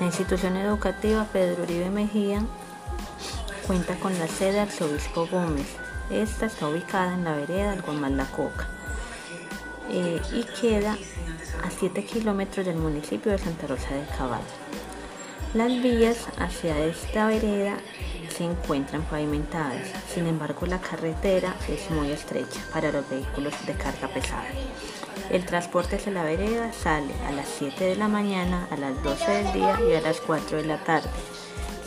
La institución educativa Pedro Uribe Mejía cuenta con la sede Arzobispo Gómez. Esta está ubicada en la vereda Algomar La Coca eh, y queda a 7 kilómetros del municipio de Santa Rosa del Caballo. Las vías hacia esta vereda se encuentran pavimentadas, sin embargo la carretera es muy estrecha para los vehículos de carga pesada. El transporte hacia la vereda sale a las 7 de la mañana, a las 12 del día y a las 4 de la tarde.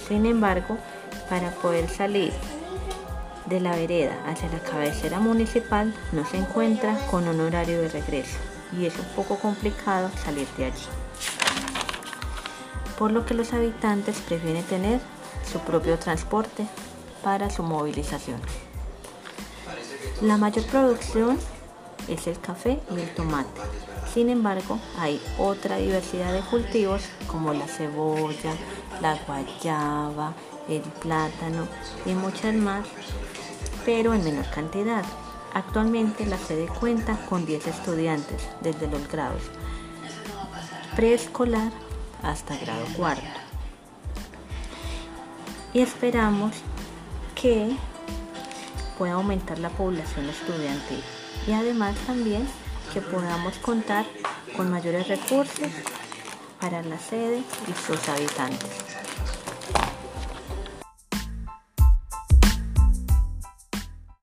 Sin embargo, para poder salir de la vereda hacia la cabecera municipal no se encuentra con un horario de regreso y es un poco complicado salir de allí. Por lo que los habitantes prefieren tener su propio transporte para su movilización. La mayor producción es el café y el tomate. Sin embargo, hay otra diversidad de cultivos como la cebolla, la guayaba, el plátano y muchas más, pero en menor cantidad. Actualmente la sede cuenta con 10 estudiantes desde los grados preescolar hasta grado cuarto. Y esperamos que pueda aumentar la población estudiantil y además también que podamos contar con mayores recursos para la sede y sus habitantes.